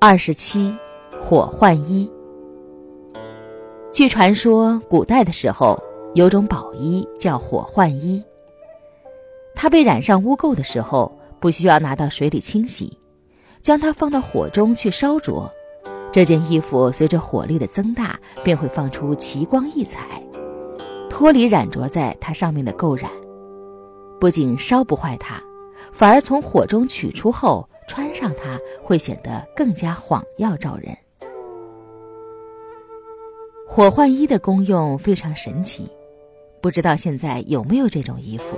二十七，火换衣。据传说，古代的时候有种宝衣叫火换衣。它被染上污垢的时候，不需要拿到水里清洗，将它放到火中去烧灼，这件衣服随着火力的增大，便会放出奇光异彩，脱离染着在它上面的垢染。不仅烧不坏它，反而从火中取出后。穿上它会显得更加晃耀照人。火换衣的功用非常神奇，不知道现在有没有这种衣服。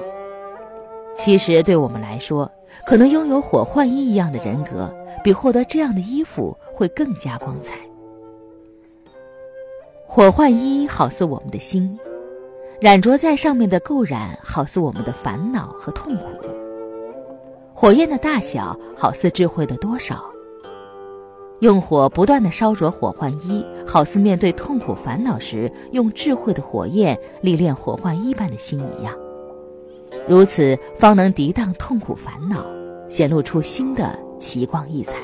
其实对我们来说，可能拥有火换衣一样的人格，比获得这样的衣服会更加光彩。火换衣好似我们的心，染着在上面的垢染，好似我们的烦恼和痛苦。火焰的大小好似智慧的多少。用火不断的烧灼火换衣，好似面对痛苦烦恼时用智慧的火焰历练火换衣般的心一样。如此方能涤荡痛苦烦恼，显露出新的奇光异彩。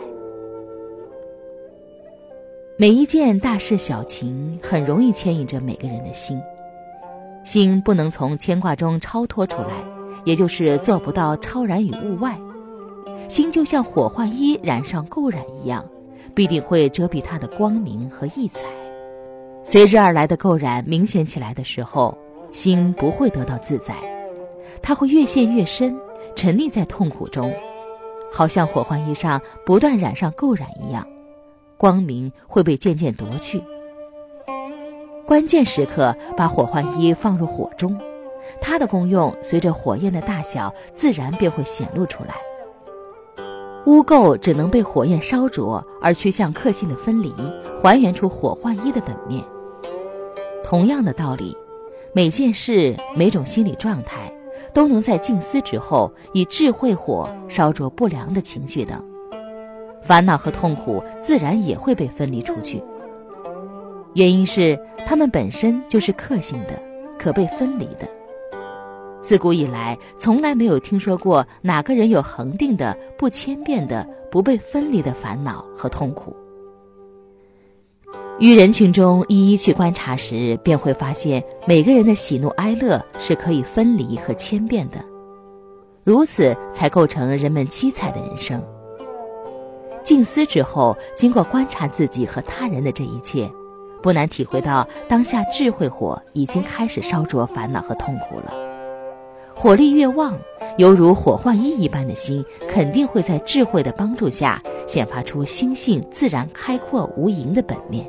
每一件大事小情，很容易牵引着每个人的心，心不能从牵挂中超脱出来。也就是做不到超然于物外，心就像火换衣染上垢染一样，必定会遮蔽它的光明和异彩。随之而来的垢染明显起来的时候，心不会得到自在，它会越陷越深，沉溺在痛苦中，好像火换衣上不断染上垢染一样，光明会被渐渐夺去。关键时刻，把火换衣放入火中。它的功用随着火焰的大小，自然便会显露出来。污垢只能被火焰烧灼，而趋向克性的分离，还原出火换衣的本面。同样的道理，每件事、每种心理状态，都能在静思之后，以智慧火烧灼不良的情绪等，烦恼和痛苦自然也会被分离出去。原因是它们本身就是克性的，可被分离的。自古以来，从来没有听说过哪个人有恒定的、不千变的、不被分离的烦恼和痛苦。于人群中一一去观察时，便会发现每个人的喜怒哀乐是可以分离和千变的，如此才构成人们七彩的人生。静思之后，经过观察自己和他人的这一切，不难体会到当下智慧火已经开始烧灼烦恼和痛苦了。火力越旺，犹如火化衣一般的心，肯定会在智慧的帮助下，显发出心性自然开阔无垠的本面。